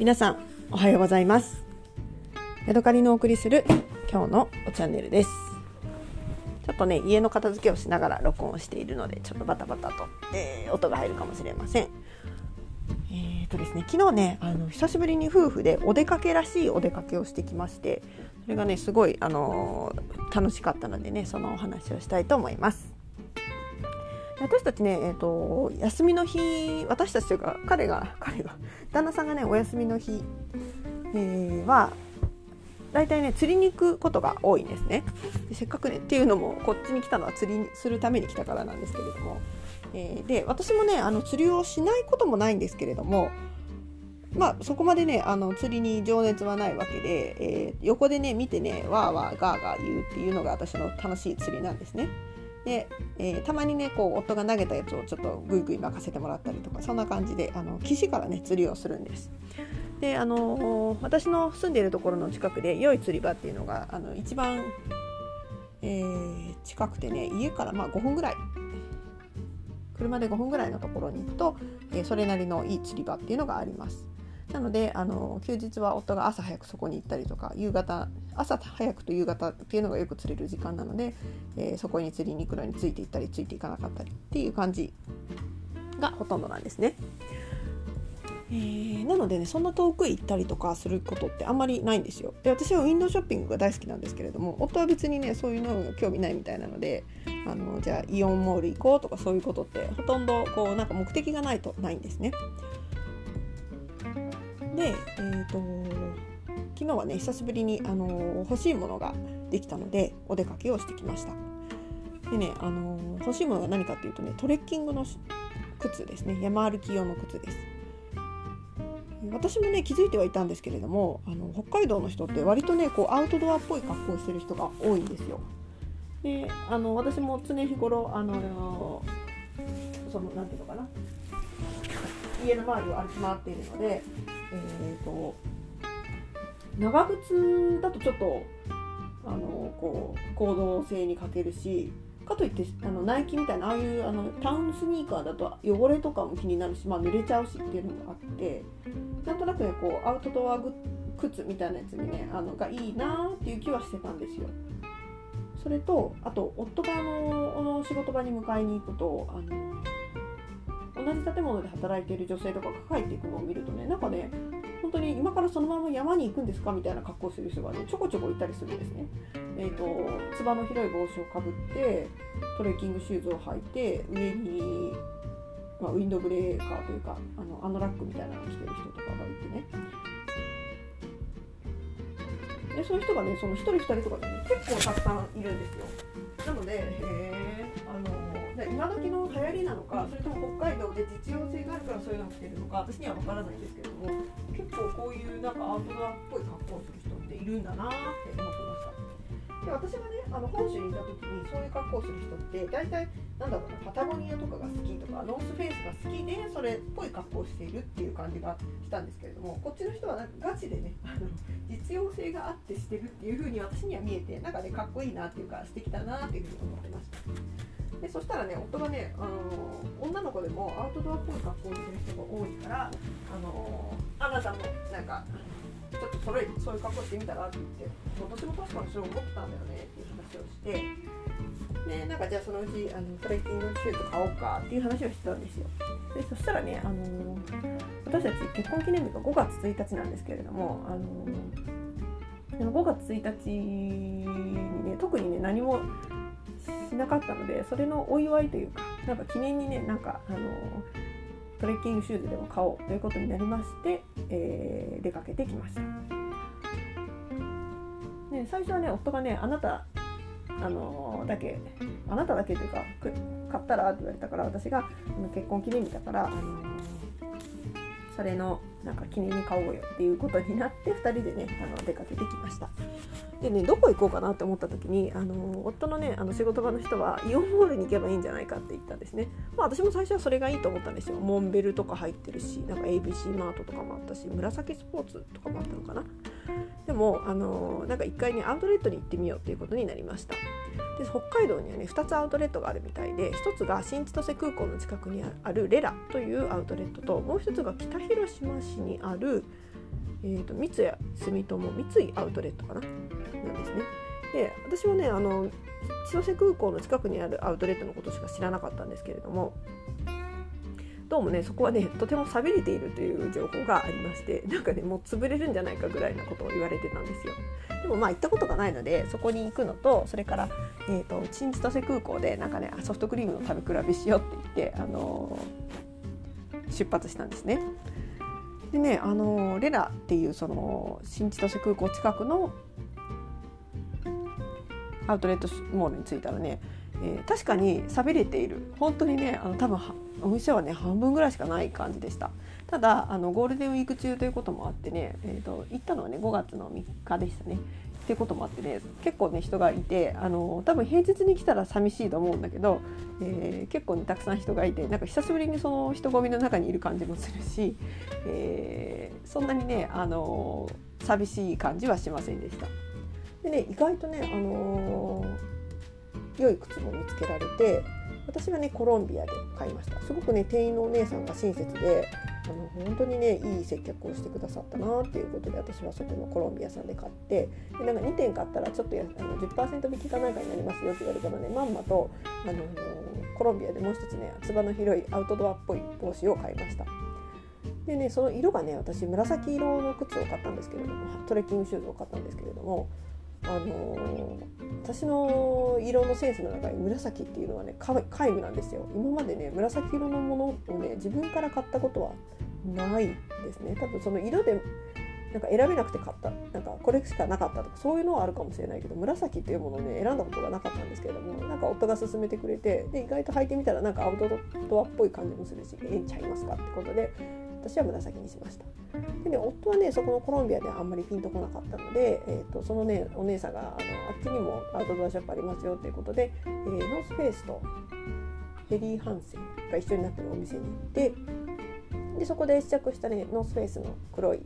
皆さんおはようございます。ヤドカリのお送りする今日のチャンネルです。ちょっとね家の片付けをしながら録音しているのでちょっとバタバタと、えー、音が入るかもしれません。えーとですね、昨日ねあの久しぶりに夫婦でお出かけらしいお出かけをしてきましてそれがねすごい、あのー、楽しかったのでねそのお話をしたいと思います。私たちね、えーと、休みの日私たちというか彼が彼が 旦那さんがねお休みの日、えー、は大体ね釣りに行くことが多いんですねでせっかくねっていうのもこっちに来たのは釣りするために来たからなんですけれども、えー、で私もねあの釣りをしないこともないんですけれどもまあそこまでねあの釣りに情熱はないわけで、えー、横でね見てねわーわーガーガー言うっていうのが私の楽しい釣りなんですね。で、えー、たまにねこう夫が投げたやつをちょっとグイグイ任せてもらったりとかそんな感じであの岸からね釣りをするんです。であの、私の住んでいるところの近くで良い釣り場っていうのがあの一番、えー、近くてね家からまあ5分ぐらい車で5分ぐらいのところに行くと、えー、それなりのいい釣り場っていうのがあります。なのであの休日は夫が朝早くそこに行ったりとか夕方朝早くと夕方っていうのがよく釣れる時間なので、えー、そこに釣りに行くのについていったりついていかなかったりっていう感じがほとんどなんですね。えー、なのでねそんな遠くへ行ったりとかすることってあんまりないんですよ。で私はウィンドウショッピングが大好きなんですけれども夫は別にねそういうの興味ないみたいなのであのじゃあイオンモール行こうとかそういうことってほとんどこうなんか目的がないとないんですね。で、えーと、昨日はね久しぶりに、あの欲しいものができたのでお出かけをしてきました。でね、あの欲しいものが何かっていうとねトレッキングの靴ですね山歩き用の靴です。私もね気づいてはいたんですけれどもあの北海道の人って割とねこうアウトドアっぽい格好をしてる人が多いんですよ。であの私も常日頃あのそのなんていうのかな家の周りを歩き回っているのでえーと、長靴だとちょっとあのこう行動性に欠けるしかといってあのナイキみたいなああいうあのタウンスニーカーだと汚れとかも気になるし、まあ、濡れちゃうしっていうのもあってなんとなくねこうアウトドア靴みたいなやつにねあのがいいなっていう気はしてたんですよ。それとあと夫があのの仕事場に迎えに行くとあの同じ建物で働いている女性とかが帰っていくのを見るとねなんかね本当に今からそのまま山に行くんですかみたいな格好をする人がねちょこちょこいたりするんですね。えーと、つばの広い帽子をかぶってトレッキングシューズを履いて上に、まあ、ウィンドブレーカーというかあのアノラックみたいなのを着てる人とかがいてねでそういう人がねその1人2人とかでね結構たくさんいるんですよ。なのでへえあの今時の流行りなのかそれとも北海道で実用性があるからそういうのを着てるのか私には分からないんですけれども結構こういうなんかアウトドアっぽい格好をする人っているんだなって思ってました。で私がねあの本州にいた時にそういう格好をする人って大体なんだろうなパタゴニアとかが好きとかノースフェイスが好きでそれっぽい格好をしているっていう感じがしたんですけれどもこっちの人はなんかガチでねあの実用性があってしてるっていう風に私には見えてなんかねかっこいいなっていうか素敵だなっていう風に思ってました。でそしたらね夫がね、あの女の子でもアウトドアっぽい格好をしてる人が多いから、あのあなたもなんかちょっとそれそういう格好してみたらって言って私も確かにそう思ってたんだよねっていう話をしてねなんかじゃあそのうちあのトレッキングシューズ買おうかっていう話をしてたんですよ。でそしたらね、あの私たち結婚記念日が5月1日なんですけれども、あの5月1日にね特にね何もしなかったのでそれのお祝いというかなんか記念にねなんかあのトレッキングシューズでも買おうということになりまして、えー、出かけてきました。ね、最初はね夫がねあなたあのだけあなただけというか買ったらって言われたから私が結婚記念日だから、あのそれのなんか記念に買おうよっていうことになって2人でねあの出かけてきましたでねどこ行こうかなって思った時にあの夫のねあの仕事場の人はイオンモールに行けばいいんじゃないかって言ったんですね。まあ私も最初はそれがいいと思ったんですよ。モンベルとか入ってるしなんか ABC マートとかもあったし紫スポーツとかもあったのかな。でもあのなんか1回ねアウトレットに行ってみようっていうことになりました。で北海道にはね2つアウトレットがあるみたいで1つが新千歳空港の近くにあるレラというアウトレットともう1つが北広島市にあるえーと、三井住友三井アウトレットかな？なんですね。で私はねあの千歳空港の近くにあるアウトレットのことしか知らなかったんですけれどもどうもねそこはねとても寂れているという情報がありまして なんかねもう潰れるんじゃないかぐらいなことを言われてたんですよ。でもまあ行ったことがないのでそこに行くのとそれから、えーと、新千歳空港でなんかねソフトクリームの食べ比べしようって言って、あのー、出発したんですね。でね、あの、レラっていうその新千歳空港近くのアウトレットモールに着いたらね、えー、確かに寂れている。本当にねあの多分お店はね半分ぐらいしかない感じでした。ただあのゴールデンウィーク中ということもあってね、えーと、行ったのはね5月の3日でしたね。っていうこともあってね結構ね人がいてあの多分平日に来たら寂しいと思うんだけど、えー、結構ねたくさん人がいてなんか久しぶりにその人混みの中にいる感じもするし、えー、そんなにねあの寂しい感じはしませんでした。でね意外とね、あのー、良い靴も見つけられて私はねコロンビアで買いましたすごくね店員のお姉さんが親切であの本当にねいい接客をしてくださったなっていうことで私はそこのコロンビアさんで買ってでなんか2点買ったらちょっとやあの10%引きかなんかになりますよって言われたのでまんまと、あの、コロンビアでもう一つねつばの広いアウトドアっぽい帽子を買いました。でねその色がね私紫色の靴を買ったんですけれどもトレッキングシューズを買ったんですけれどもあの、私の色のセンスの中に紫っていうのはね皆無なんですよ今までね紫色のものをね自分から買ったことはないですね多分その色でなんか選べなくて買ったなんかこれしかなかったとかそういうのはあるかもしれないけど紫っていうものをね選んだことがなかったんですけれどもなんか夫が勧めてくれてで意外と履いてみたらなんかアウトドアっぽい感じもするしええんちゃいますかってことで私は紫にしました。でね夫はねそこのコロンビアではあんまりピンとこなかったので、えーと、そのねお姉さんがあのあっちにもアウトドアショップありますよっていうことで、えー、ノースフェイスとヘリー・ハンセンが一緒になってるお店に行ってでそこで試着したねノースフェイスの黒い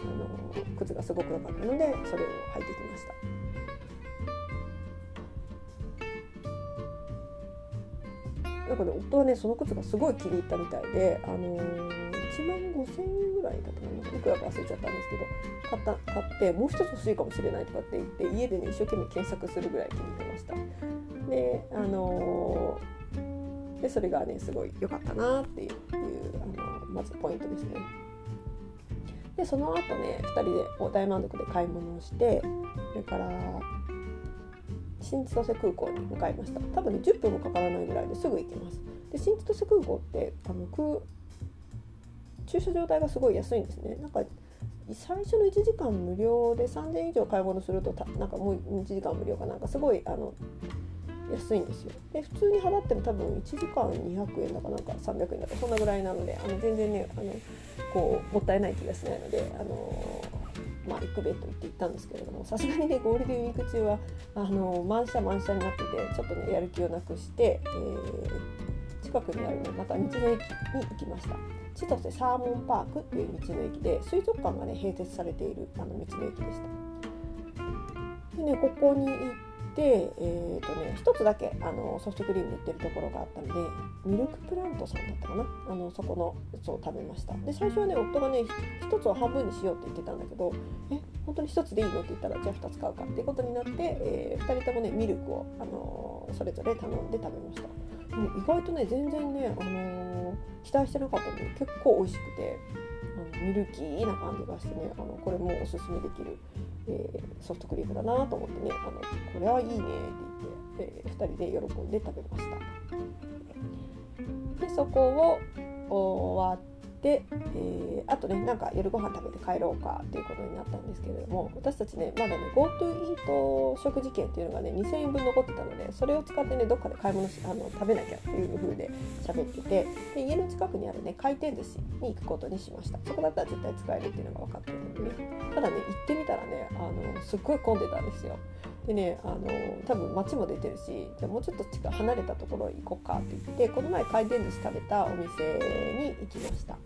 あの靴がすごく良かったのでそれを履いてきました。なんかね夫はねその靴がすごい気に入ったみたいで、あのー、1万5,000円ぐらいだったかないくらか忘れちゃったんですけど買った買ってもう一つ欲しいかもしれないとかって言って家でね一生懸命検索するぐらい気に入ってました。であのー、でそれがねすごい良かったなっていうあのまずポイントですね。でその後ね2人で大満足で買い物をしてそれから新千歳空港に向かいました。多分ね10分もかからないぐらいですぐ行きます。で新千歳空港ってあの空駐車場代がすごい安いんですね。なんか最初の1時間無料で3000以上買い物するとたなんかもう1時間無料かなんかすごいあの安いんですよ。で普通に払っても多分1時間200円だかなんか300円だかそんなぐらいなのであの全然ねあのこうもったいない気がしないのであのまあ、行くべと言って行ったんですけれどもさすがにねゴールデンウィーク中はあの満車満車になっててちょっとねやる気をなくして、えー、近くにある、ね、また道の駅に行きました。千歳サーモンパークっていう道の駅で水族館がね併設されているあの道の駅でした。でねここにで、えーとね、1つだけあのソフトクリーム売ってるところがあったのでミルクプラントさんだったかな？あのそこのやつを食べました。で最初はね夫がね1つを半分にしようって言ってたんだけどえ本当に1つでいいの？って言ったらじゃあ2つ買うかっていうことになって、えー、2人ともねミルクを、あのそれぞれ頼んで食べました。でも意外とね全然ね、あの期待してなかったのに結構美味しくてあのミルキーな感じがしてねあのこれもおすすめできる。えー、ソフトクリームだなと思ってねあのこれはいいねって言って、えー、2人で喜んで食べました。でそこを終わって、えー、あとねなんか夜ご飯食べて帰ろうかっていうことになったんですけれども私たちねまだね GoTo イート食事券っていうのがね2000円分残ってたのでそれを使ってねどっかで買い物しあの食べなきゃっていう風で喋っててで家の近くにあるね回転寿司に行くことにしました。そこだったら絶対使えるっていうのが分かってるのでね。ただね行ってみたらねあのすっごい混んでたんですよ。でねあの多分街も出てるしじゃもうちょっと近離れたところ行こうかって言ってこの前回転寿司食べたお店に行きました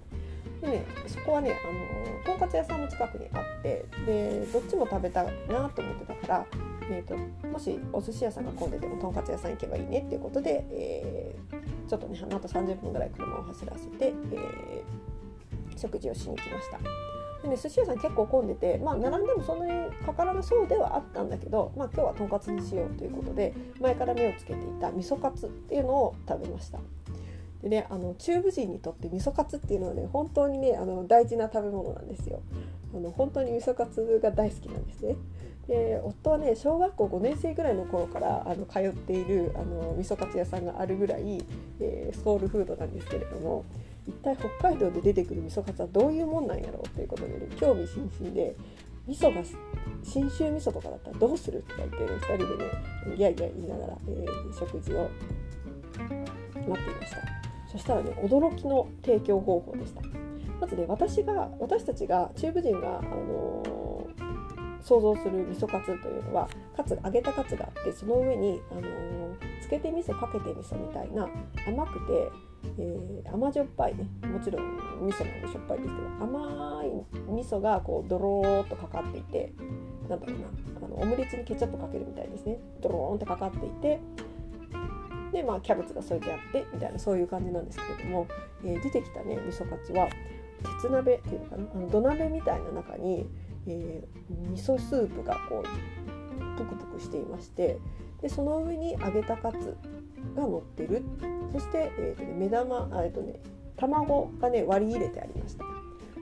でねそこはねあのとんかつ屋さんも近くにあってでどっちも食べたいなと思ってたから、えーと、もしお寿司屋さんが混んでてもとんかつ屋さん行けばいいねっていうことで、えー、ちょっとねあと30分ぐらい車を走らせて、えー、食事をしに来ました。でね寿司屋さん結構混んでてまあ並んでもそんなにかからなそうではあったんだけどまあ今日はとんかつにしようということで前から目をつけていた味噌カツっていうのを食べました。でねあの中部人にとって味噌カツっていうのはね本当にねあの大事な食べ物なんですよ。あの本当に味噌カツが大好きなんですね。で夫はね小学校5年生ぐらいの頃からあの通っているあの味噌カツ屋さんがあるぐらい、えー、ソウルフードなんですけれども一体北海道で出てくる味噌カツはどういうもんなんやろうということで、ね、興味津々で味噌が信州味噌とかだったらどうするとか言ってね2人でねギャイギャ言いながら、えー、食事を待っていましたそしたらね驚きの提供方法でしたまずね私が私たちが中部人が、あのー、想像する味噌カツというのはカツ揚げたカツがあってその上に、あのー、つけて味噌かけて味噌みたいな甘くてえー、甘じょっぱいね。もちろん味噌なんでしょっぱいですけど甘い味噌がこうドローっとかかっていてなんだろうなあのオムレツにケチャップかけるみたいですね。ドローンってかかっていてでまあキャベツが添えてあってみたいなそういう感じなんですけれども、えー、出てきたね味噌カツは鉄鍋っていうのかな？あの土鍋みたいな中に、えー、味噌スープがこうプクプクしていましてでその上に揚げたカツが乗ってる。そして、えーとね、目玉あ、えーとね、卵がね割り入れてありました。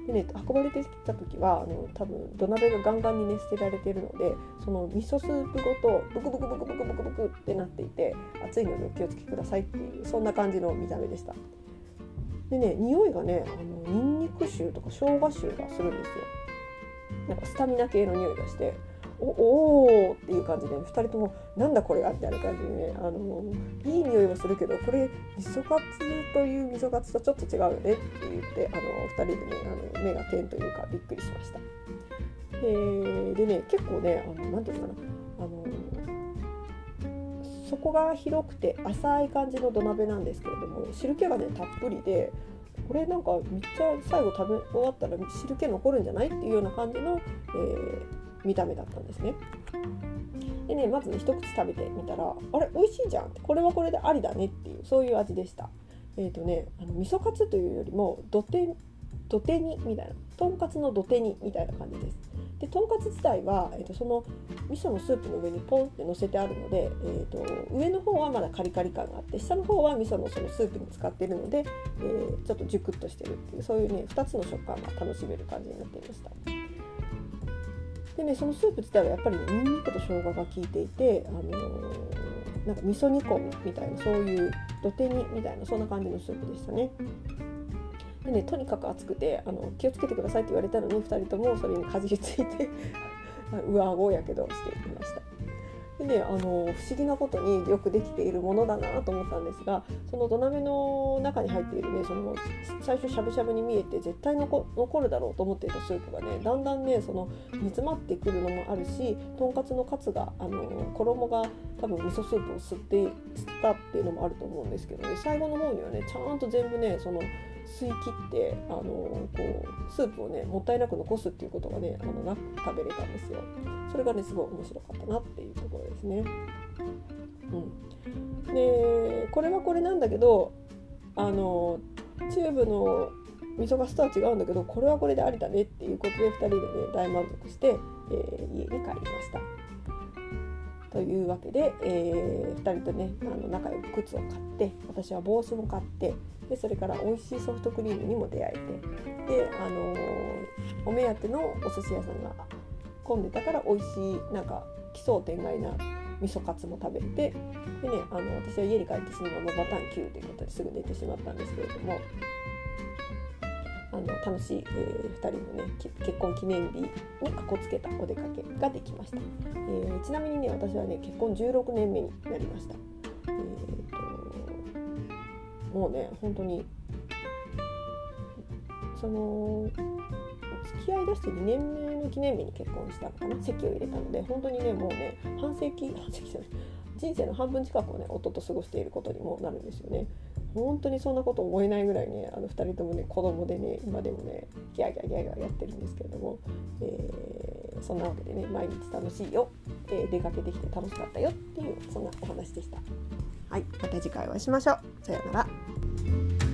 でね運ばれてきた時はあの多分土鍋がガンガンにね捨てられてるのでその味噌スープごとブクブクブクブクブクブクってなっていて熱いのでお気をつけくださいっていうそんな感じの見た目でした。でね匂いがねあのニンニク臭とか生姜臭がするんですよ。なんかスタミナ系の匂いがしておおっていう感じで、2人ともなんだこれはみたいな感じでねあのいい匂いはするけどこれ味噌カツという味噌カツとちょっと違うよねって言ってあの2人でねあの目が点というかびっくりしました。えー、でね結構ねあのなんていうかなあの底が広くて浅い感じの土鍋なんですけれども汁気がねたっぷりでこれなんかめっちゃ最後食べ終わったら汁気残るんじゃない？っていうような感じの、えー見た目だったんですね。でねまずね一口食べてみたらあれ美味しいじゃんこれはこれでありだねっていうそういう味でした。え、ー、とねあの味噌カツというよりも土手土手煮みたいなとんかつの土手煮みたいな感じです。でとんかつ自体は、えーと、その味噌のスープの上にポンって乗せてあるので、えーと、上の方はまだカリカリ感があって下の方は味噌のそのスープに使ってるので、えー、ちょっとジュクッとしてるっていうそういうね2つの食感が楽しめる感じになっていました。でねそのスープ自体はやっぱり、ね、ニンニクと生姜が効いていて、あのー、なんか味噌煮込みみたいなそういう土手煮みたいなそんな感じのスープでしたね。でねとにかく熱くてあの気をつけてくださいって言われたのに2人ともそれにかじりついて 上顎やけどしていました。であの不思議なことによくできているものだなと思ったんですがその土鍋の中に入っているねその最初しゃぶしゃぶに見えて絶対残るだろうと思っていたスープがねだんだんねその煮詰まってくるのもあるしとんかつのカツがあの衣が多分味噌スープを吸って吸ったっていうのもあると思うんですけどね最後の方にはねちゃんと全部ねその吸い切ってあのこうスープをねもったいなく残すっていうことがねあのな食べれたんですよ。それがねすごい面白かったなっていうところですね。うん、でこれはこれなんだけどあのチューブの味噌ガスとは違うんだけどこれはこれでありだねっていうことで2人でね大満足して、えー、家に帰りました。というわけで、えー、2人とねあの仲良く靴を買って私は帽子も買ってでそれから美味しいソフトクリームにも出会えてで、あの、お目当てのお寿司屋さんが混んでたから美味しいなんか奇想天外な味噌カツも食べてでねあの私は家に帰ってそのままバタン9ということですぐ寝てしまったんですけれどもあの楽しい、えー、2人のね結婚記念日にかこつけたお出かけができました、えー、ちなみにね私はね結婚16年目になりました、もうね本当に。その付き合いだして2年目の記念日に結婚したのかな籍を入れたので本当にねもうね半世紀半世紀じゃない。人生の半分近くをね夫と過ごしていることにもなるんですよね。本当にそんなこと思えないぐらいねあの2人ともね子供でね今でもねギャーギャーギャーギャーやってるんですけれども、えー、そんなわけでね毎日楽しいよ、えー、出かけてきて楽しかったよっていうそんなお話でした。はい、また次回お会いしましょう。さようなら。